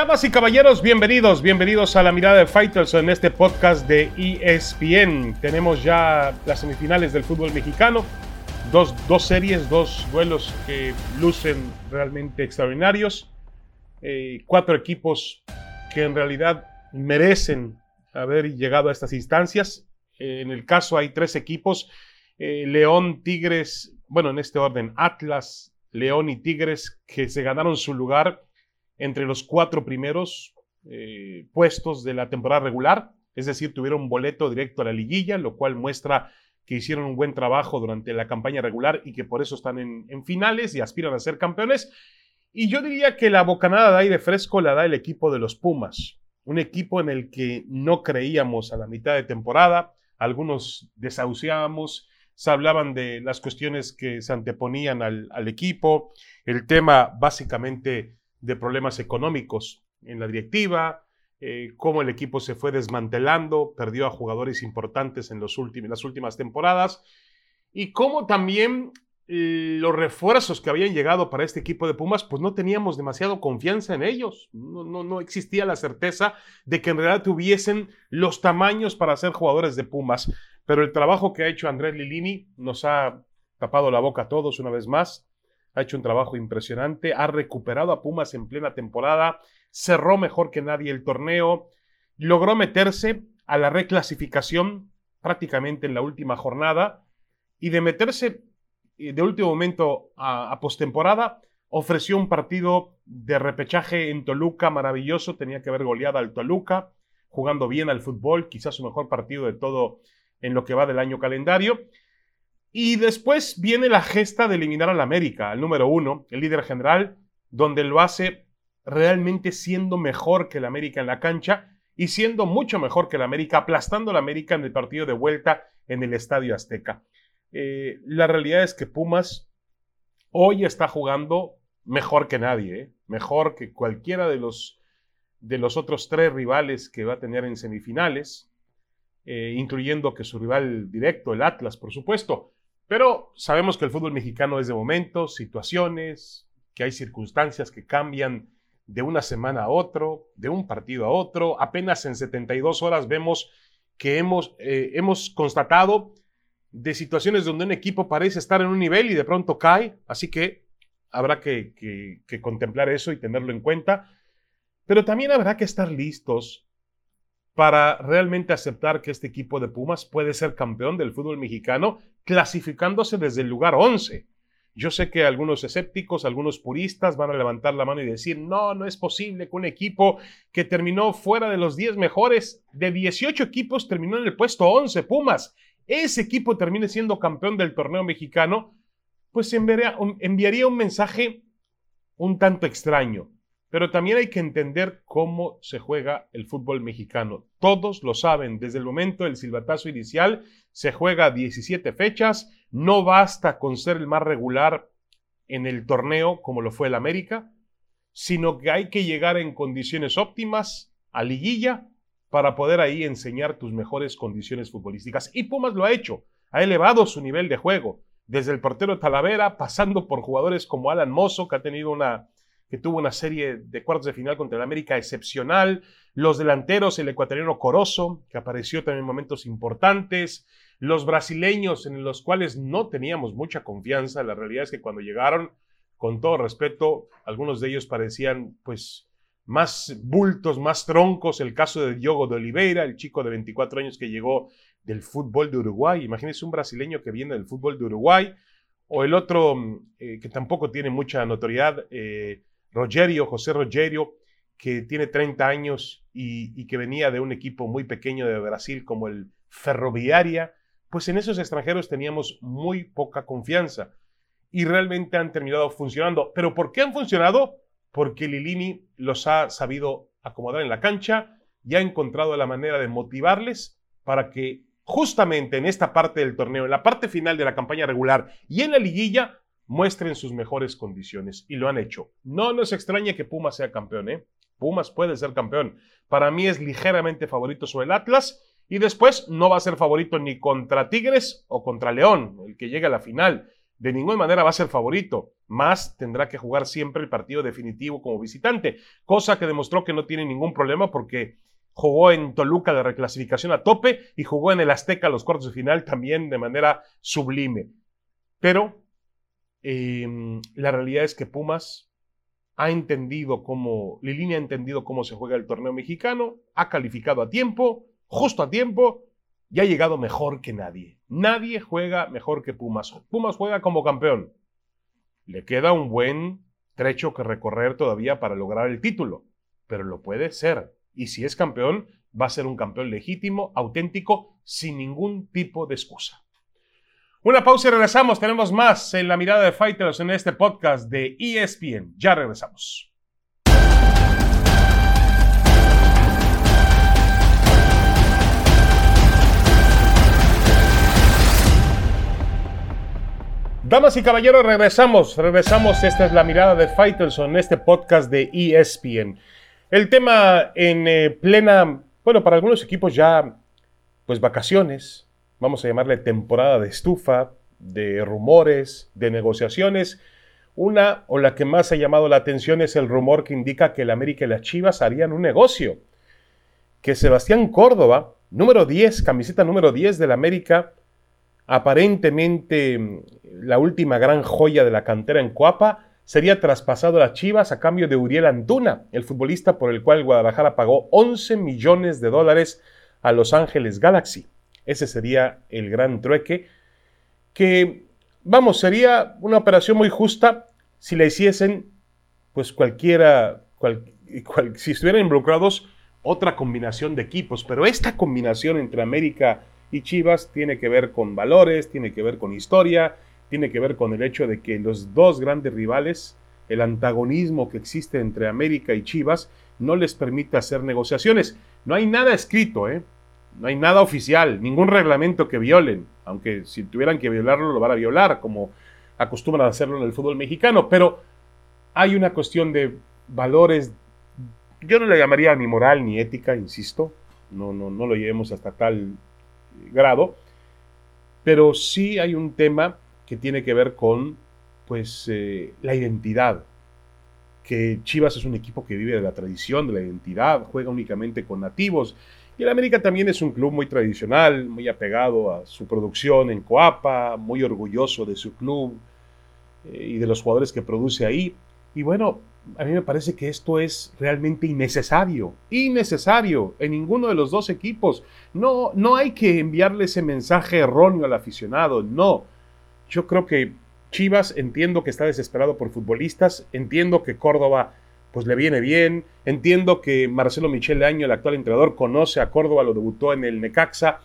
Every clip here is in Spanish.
Damas y caballeros, bienvenidos, bienvenidos a la mirada de Fighters en este podcast de ESPN. Tenemos ya las semifinales del fútbol mexicano, dos, dos series, dos duelos que lucen realmente extraordinarios, eh, cuatro equipos que en realidad merecen haber llegado a estas instancias. Eh, en el caso hay tres equipos, eh, León, Tigres, bueno, en este orden, Atlas, León y Tigres, que se ganaron su lugar entre los cuatro primeros eh, puestos de la temporada regular, es decir, tuvieron boleto directo a la liguilla, lo cual muestra que hicieron un buen trabajo durante la campaña regular y que por eso están en, finales y aspiran a ser campeones. Y yo diría que la bocanada de aire fresco la da el equipo de los Pumas, un equipo en el que no creíamos a la mitad de temporada, algunos desahuciábamos, se hablaban de las cuestiones que se anteponían al, al equipo, el tema básicamente de problemas económicos en la directiva, eh, cómo el equipo se fue desmantelando, perdió a jugadores importantes en los las últimas temporadas y cómo también eh, los refuerzos que habían llegado para este equipo de Pumas, pues no teníamos demasiado confianza en ellos. No, no, existía la certeza de que en realidad tuviesen los tamaños para ser jugadores de Pumas. Pero el trabajo que ha hecho Andrés Lilini nos ha tapado la boca a todos una vez más ha hecho un trabajo impresionante, ha recuperado a Pumas en plena temporada, cerró mejor que nadie el torneo, logró meterse a la reclasificación prácticamente en la última jornada y de meterse eh, de último momento a, a postemporada, ofreció un partido de repechaje en Toluca maravilloso, tenía que haber goleado al Toluca, jugando bien al fútbol, quizás su mejor partido de todo en lo que va del año calendario, y después viene la gesta de eliminar al América, al número uno, el líder general, donde lo hace realmente siendo mejor que el América en la cancha y siendo mucho mejor que el América, aplastando al América en el partido de vuelta en el Estadio Azteca. Eh, la realidad es que Pumas hoy está jugando mejor que nadie, ¿eh? mejor que cualquiera de los, de los otros tres rivales que va a tener en semifinales, eh, incluyendo que su rival directo, el Atlas, por supuesto. Pero sabemos que el fútbol mexicano es de momentos, situaciones, que hay circunstancias que cambian de una semana a otro, de un partido a otro. Apenas en 72 horas vemos que hemos, eh, hemos constatado de situaciones donde un equipo parece estar en un nivel y de pronto cae. Así que habrá que, que contemplar eso y tenerlo en cuenta. Pero también habrá que estar listos para realmente aceptar que este equipo de Pumas puede ser campeón del fútbol mexicano clasificándose desde el lugar 11. Yo sé que algunos escépticos, algunos puristas van a levantar la mano y decir, no, no es posible que un equipo que terminó fuera de los 10 mejores, de 18 equipos, terminó en el puesto 11, Pumas. Ese equipo termine siendo campeón del torneo mexicano, pues enviaría enviaría un mensaje un tanto extraño. Pero también hay que entender cómo se juega el fútbol mexicano. Todos lo saben, desde el momento del silbatazo inicial se juega 17 fechas, no basta con ser el más regular en el torneo como lo fue el América, sino que hay que llegar en condiciones óptimas a liguilla para poder ahí enseñar tus mejores condiciones futbolísticas. Y Pumas lo ha hecho, ha elevado su nivel de juego, desde el portero Talavera, pasando por jugadores como Alan Mozo, que ha tenido una que tuvo una serie de cuartos de final contra el América excepcional, los delanteros, el ecuatoriano Corozo, que apareció también en momentos importantes, los brasileños en los cuales no teníamos mucha confianza, la realidad es que cuando llegaron, con todo respeto, algunos de ellos parecían pues más bultos, más troncos, el caso de Diogo de Oliveira, el chico de 24 años que llegó del fútbol de Uruguay, imagínense un brasileño que viene del fútbol de Uruguay, o el otro eh, que tampoco tiene mucha notoriedad, eh, Rogerio, José Rogerio, que tiene 30 años y, que venía de un equipo muy pequeño de Brasil como el Ferroviaria, pues en esos extranjeros teníamos muy poca confianza y realmente han terminado funcionando. ¿Pero por qué han funcionado? Porque Lilini los ha sabido acomodar en la cancha y ha encontrado la manera de motivarles para que justamente en esta parte del torneo, en la parte final de la campaña regular y en la liguilla, muestren sus mejores condiciones y lo han hecho. No nos extraña que Pumas sea campeón, ¿eh? Pumas puede ser campeón. Para mí es ligeramente favorito sobre el Atlas y después no va a ser favorito ni contra Tigres o contra León, el que llegue a la final. de ninguna manera va a ser favorito, más tendrá que jugar siempre el partido definitivo como visitante, cosa que demostró que no tiene ningún problema porque jugó en Toluca de reclasificación a tope y jugó en el Azteca los cuartos de final también de manera sublime. Pero em, la realidad es que Pumas ha entendido cómo, Lilini ha entendido cómo se juega el torneo mexicano, ha calificado a tiempo, justo a tiempo, y ha llegado mejor que nadie. Nadie juega mejor que Pumas. Pumas juega como campeón. Le queda un buen trecho que recorrer todavía para lograr el título, pero lo puede ser. Y si es campeón, va a ser un campeón legítimo, auténtico, sin ningún tipo de excusa. Una pausa y regresamos. Tenemos más en la mirada de Fighters en este podcast de ESPN. Ya regresamos. Damas y caballeros, regresamos, regresamos. Esta es la mirada de Fighters en este podcast de ESPN. El tema en eh, plena, bueno, para algunos equipos ya, pues vacaciones, vamos a llamarle temporada de estufa, de rumores, de negociaciones. Una o la que más ha llamado la atención es el rumor que indica que el América y las Chivas harían un negocio. Que Sebastián Córdoba, número 10, camiseta número 10 del América, aparentemente mm, la última gran joya de la cantera en Coapa, sería traspasado a las Chivas a cambio de Uriel Antuna, el futbolista por el cual Guadalajara pagó 11 millones de dólares a Los Ángeles Galaxy. Ese sería el gran trueque que, vamos, sería una operación muy justa si la hiciesen, pues cualquiera, si estuvieran involucrados otra combinación de equipos, pero esta combinación entre América y Chivas tiene que ver con valores, tiene que ver con historia, tiene que ver con el hecho de que los dos grandes rivales, el antagonismo que existe entre América y Chivas, no les permite hacer negociaciones. No hay nada escrito, ¿eh? No hay nada oficial, ningún reglamento que violen, aunque si tuvieran que violarlo lo van a violar, como acostumbran a hacerlo en el fútbol mexicano, pero hay una cuestión de valores, yo no le llamaría ni moral ni ética, insisto, no, no, no lo llevemos hasta tal grado, pero sí hay un tema que tiene que ver con pues eh, la identidad. Que Chivas es un equipo que vive de la tradición, de la identidad, juega únicamente con nativos. Y el América también es un club muy tradicional, muy apegado a su producción en Coapa, muy orgulloso de su club eh, y de los jugadores que produce ahí. Y bueno, a mí me parece que esto es realmente innecesario, innecesario en ninguno de los dos equipos. No, no hay que enviarle ese mensaje erróneo al aficionado, no. Yo creo que Chivas entiendo que está desesperado por futbolistas, entiendo que Córdoba pues le viene bien, entiendo que Marcelo Michel Año, el actual entrenador, conoce a Córdoba, lo debutó en el Necaxa,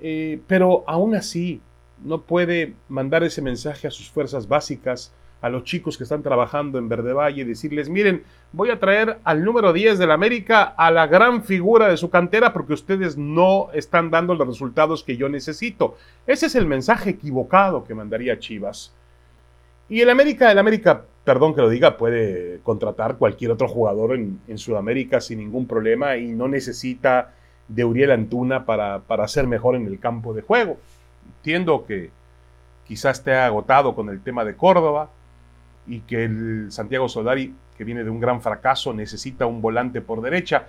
eh, pero aún así no puede mandar ese mensaje a sus fuerzas básicas, a los chicos que están trabajando en Verde Valle, decirles, miren, voy a traer al número 10 del América a la gran figura de su cantera porque ustedes no están dando los resultados que yo necesito. Ese es el mensaje equivocado que mandaría Chivas. Y el América, el América, perdón que lo diga, puede contratar cualquier otro jugador en, Sudamérica sin ningún problema y no necesita de Uriel Antuna para, para ser mejor en el campo de juego. Entiendo que quizás esté agotado con el tema de Córdoba, y que el Santiago Solari, que viene de un gran fracaso, necesita un volante por derecha.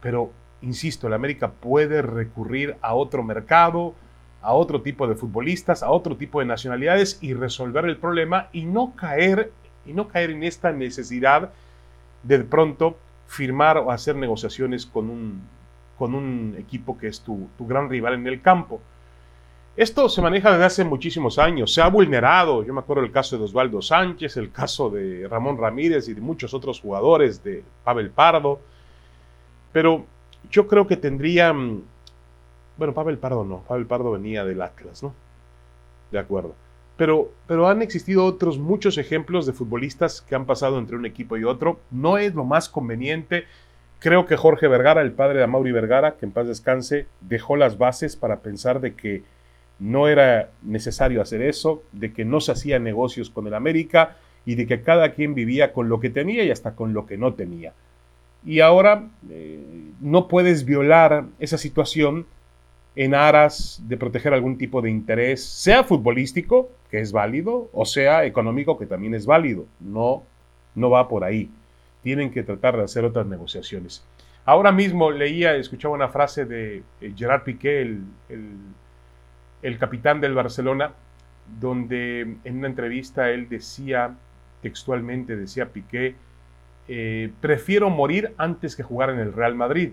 Pero, insisto, el América puede recurrir a otro mercado, a otro tipo de futbolistas, a otro tipo de nacionalidades y resolver el problema y no caer, y no caer en esta necesidad de, de pronto firmar o hacer negociaciones con un, con un equipo que es tu, tu gran rival en el campo. Esto se maneja desde hace muchísimos años, se ha vulnerado, yo me acuerdo el caso de Osvaldo Sánchez, el caso de Ramón Ramírez y de muchos otros jugadores, de Pavel Pardo, pero yo creo que tendrían, bueno, Pavel Pardo no, Pavel Pardo venía del Atlas, ¿no? De acuerdo. Pero, pero han existido otros muchos ejemplos de futbolistas que han pasado entre un equipo y otro. No es lo más conveniente. Creo que Jorge Vergara, el padre de Mauri Vergara, que en paz descanse, dejó las bases para pensar de que no era necesario hacer eso, de que no se hacía negocios con el América y de que cada quien vivía con lo que tenía y hasta con lo que no tenía. Y ahora eh, no puedes violar esa situación en aras de proteger algún tipo de interés, sea futbolístico, que es válido, o sea económico, que también es válido. No, no va por ahí. Tienen que tratar de hacer otras negociaciones. Ahora mismo leía, escuchaba una frase de eh, Gerard Piqué, el, el capitán del Barcelona, donde en una entrevista él decía, textualmente decía Piqué, eh, prefiero morir antes que jugar en el Real Madrid.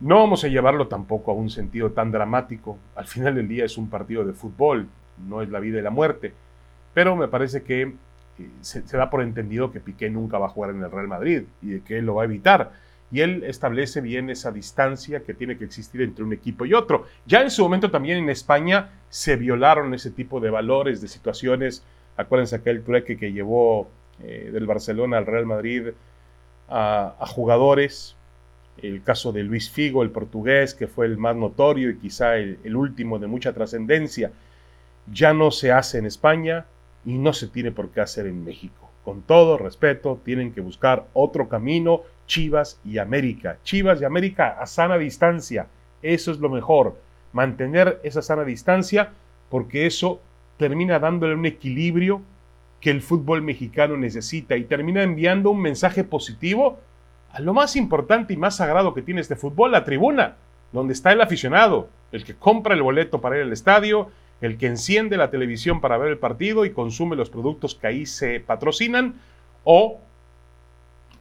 No vamos a llevarlo tampoco a un sentido tan dramático. Al final del día es un partido de fútbol, no es la vida y la muerte. Pero me parece que eh, se, da por entendido que Piqué nunca va a jugar en el Real Madrid y de que él lo va a evitar. Y él establece bien esa distancia que tiene que existir entre un equipo y otro. Ya en su momento también en España se violaron ese tipo de valores, de situaciones. Acuérdense aquel trueque que llevó eh, del Barcelona al Real Madrid a, jugadores. El caso de Luis Figo, el portugués, que fue el más notorio y quizá el, el último de mucha trascendencia, ya no se hace en España y no se tiene por qué hacer en México. Con todo respeto, tienen que buscar otro camino, Chivas y América. Chivas y América a sana distancia. Eso es lo mejor. Mantener esa sana distancia porque eso termina dándole un equilibrio que el fútbol mexicano necesita y termina enviando un mensaje positivo a lo más importante y más sagrado que tiene este fútbol, la tribuna, donde está el aficionado, el que compra el boleto para ir al estadio, el que enciende la televisión para ver el partido y consume los productos que ahí se patrocinan, o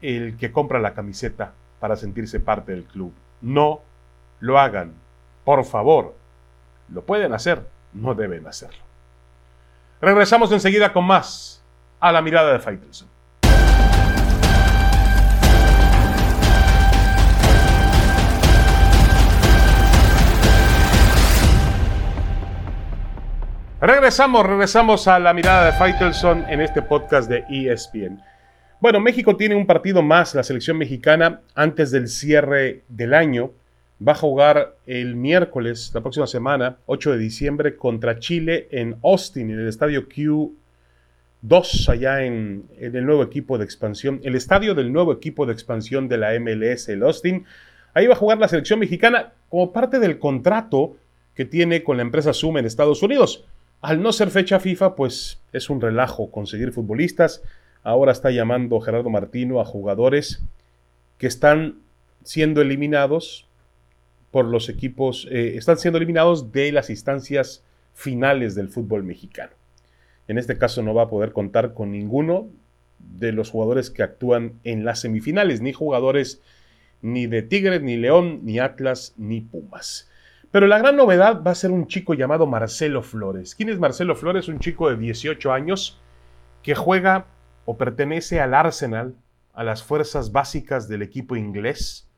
el que compra la camiseta para sentirse parte del club. No lo hagan, por favor. Lo pueden hacer, no deben hacerlo. Regresamos enseguida con más a la mirada de Faitelson. Regresamos, regresamos a la mirada de Faitelson en este podcast de ESPN. Bueno, México tiene un partido más, la selección mexicana, antes del cierre del año va a jugar el miércoles, la próxima semana, 8 de diciembre, contra Chile en Austin, en el estadio Q2, allá en, el nuevo equipo de expansión, el estadio del nuevo equipo de expansión de la MLS, el Austin. Ahí va a jugar la selección mexicana como parte del contrato que tiene con la empresa Zoom en Estados Unidos. Al no ser fecha FIFA, pues es un relajo conseguir futbolistas. Ahora está llamando Gerardo Martino a jugadores que están siendo eliminados por los equipos, eh, están siendo eliminados de las instancias finales del fútbol mexicano. En este caso no va a poder contar con ninguno de los jugadores que actúan en las semifinales, ni jugadores ni de Tigres, ni León, ni Atlas, ni Pumas. Pero la gran novedad va a ser un chico llamado Marcelo Flores. ¿Quién es Marcelo Flores? Un chico de 18 años que juega o pertenece al Arsenal, a las fuerzas básicas del equipo inglés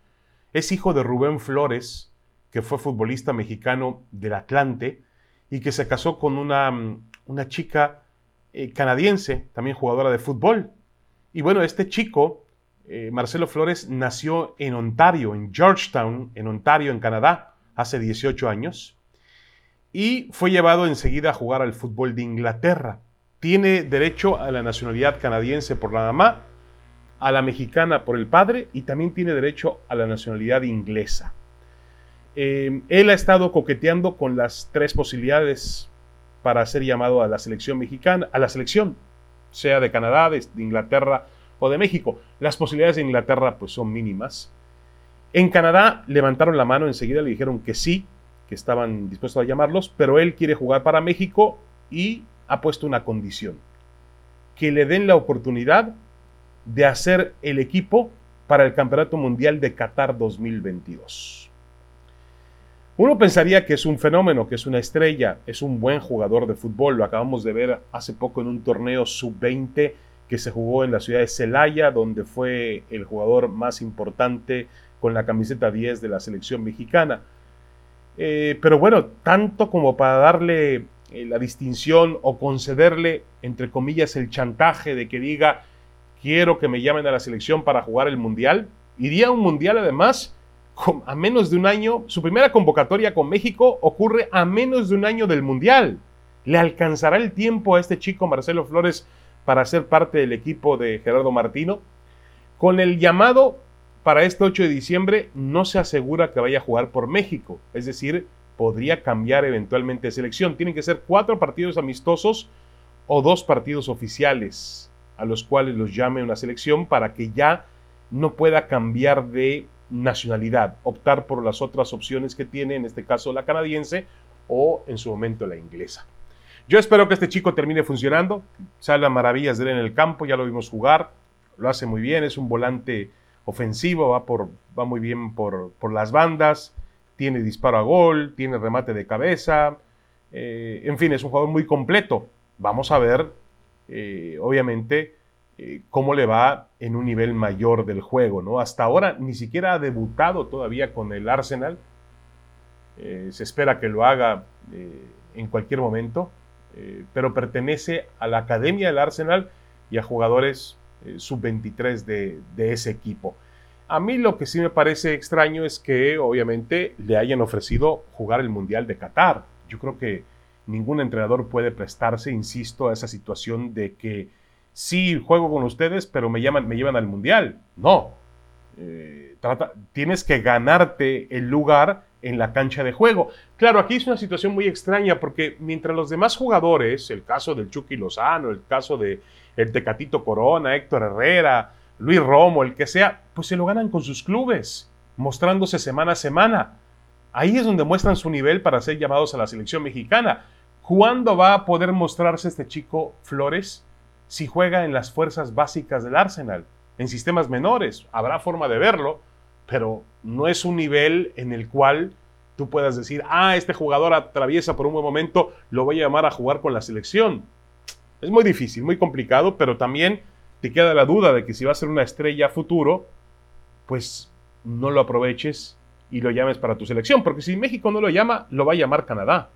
es hijo de Rubén Flores, que fue futbolista mexicano del Atlante y que se casó con una, mm, una chica eh, canadiense, también jugadora de fútbol. Y bueno, este chico, eh, Marcelo Flores, nació en Ontario, en Georgetown, en Ontario, en Canadá, hace 18 años, y fue llevado enseguida a jugar al fútbol de Inglaterra. Tiene derecho a la nacionalidad canadiense por la mamá a la mexicana por el padre y también tiene derecho a la nacionalidad inglesa. Eh, él ha estado coqueteando con las tres posibilidades para ser llamado a la selección mexicana, a la selección, sea de Canadá, de, Inglaterra o de México. Las posibilidades de Inglaterra pues son mínimas. En Canadá levantaron la mano enseguida, le dijeron que sí, que estaban dispuestos a llamarlos, pero él quiere jugar para México y ha puesto una condición, que le den la oportunidad de hacer el equipo para el Campeonato Mundial de Qatar 2022. Uno pensaría que es un fenómeno, que es una estrella, es un buen jugador de fútbol. Lo acabamos de ver hace poco en un torneo sub-20 que se jugó en la ciudad de Celaya, donde fue el jugador más importante con la camiseta 10 de la selección mexicana. Eh, pero bueno, tanto como para darle eh, la distinción o concederle, entre comillas, el chantaje de que diga, quiero que me llamen a la selección para jugar el Mundial. Iría a un Mundial además a menos de un año. Su primera convocatoria con México ocurre a menos de un año del Mundial. ¿Le alcanzará el tiempo a este chico Marcelo Flores para ser parte del equipo de Gerardo Martino? Con el llamado para este 8 de diciembre no se asegura que vaya a jugar por México. Es decir, podría cambiar eventualmente de selección. Tienen que ser cuatro partidos amistosos o dos partidos oficiales a los cuales los llame una selección para que ya no pueda cambiar de nacionalidad, optar por las otras opciones que tiene, en este caso la canadiense o en su momento la inglesa. Yo espero que este chico termine funcionando, salga maravillas de él en el campo, ya lo vimos jugar, lo hace muy bien, es un volante ofensivo, va, por, va muy bien por, por las bandas, tiene disparo a gol, tiene remate de cabeza, eh, en fin, es un jugador muy completo. Vamos a ver, eh, obviamente, eh, cómo le va en un nivel mayor del juego, ¿no? Hasta ahora ni siquiera ha debutado todavía con el Arsenal. se espera que lo haga en cualquier momento, pero pertenece a la Academia del Arsenal y a jugadores sub-23 de, de ese equipo. A mí lo que sí me parece extraño es que obviamente le hayan ofrecido jugar el Mundial de Qatar. Yo creo que ningún entrenador puede prestarse, insisto, a esa situación de que sí juego con ustedes, pero me, llaman, me llevan al Mundial. No. Eh, tienes que ganarte el lugar en la cancha de juego. Claro, aquí es una situación muy extraña porque mientras los demás jugadores, el caso del Chucky Lozano, el caso de el Tecatito Corona, Héctor Herrera, Luis Romo, el que sea, pues se lo ganan con sus clubes, mostrándose semana a semana. Ahí es donde muestran su nivel para ser llamados a la selección mexicana. ¿Cuándo va a poder mostrarse este chico Flores si juega en las fuerzas básicas del Arsenal? En sistemas menores, habrá forma de verlo, pero no es un nivel en el cual tú puedas decir, ah, este jugador atraviesa por un buen momento, lo voy a llamar a jugar con la selección. Es muy difícil, muy complicado, pero también te queda la duda de que si va a ser una estrella futuro, pues no lo aproveches y lo llames para tu selección, porque si México no lo llama, lo va a llamar Canadá.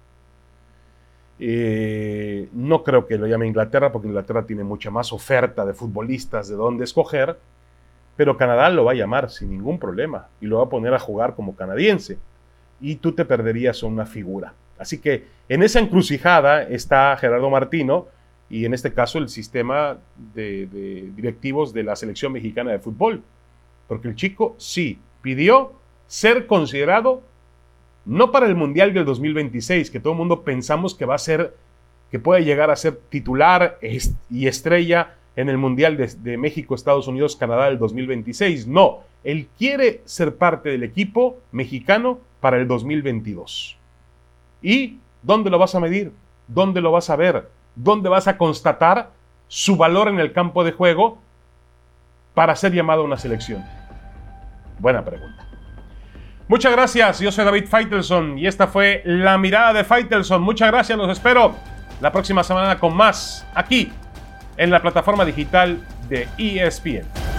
Eh, no creo que lo llame Inglaterra, porque Inglaterra tiene mucha más oferta de futbolistas de dónde escoger, pero Canadá lo va a llamar sin ningún problema y lo va a poner a jugar como canadiense. Y tú te perderías una figura. Así que en esa encrucijada está Gerardo Martino, y en este caso el sistema de, directivos de la selección mexicana de fútbol. Porque el chico sí pidió ser considerado no para el Mundial del 2026, que todo el mundo pensamos que va a ser, que puede llegar a ser titular y estrella en el Mundial de, México, Estados Unidos, Canadá del 2026. No, él quiere ser parte del equipo mexicano para el 2022. ¿Y dónde lo vas a medir? ¿Dónde lo vas a ver? ¿Dónde vas a constatar su valor en el campo de juego para ser llamado a una selección? Buena pregunta. Muchas gracias, yo soy David Feitelson y esta fue la mirada de Feitelson. Muchas gracias, los espero la próxima semana con más aquí en la plataforma digital de ESPN.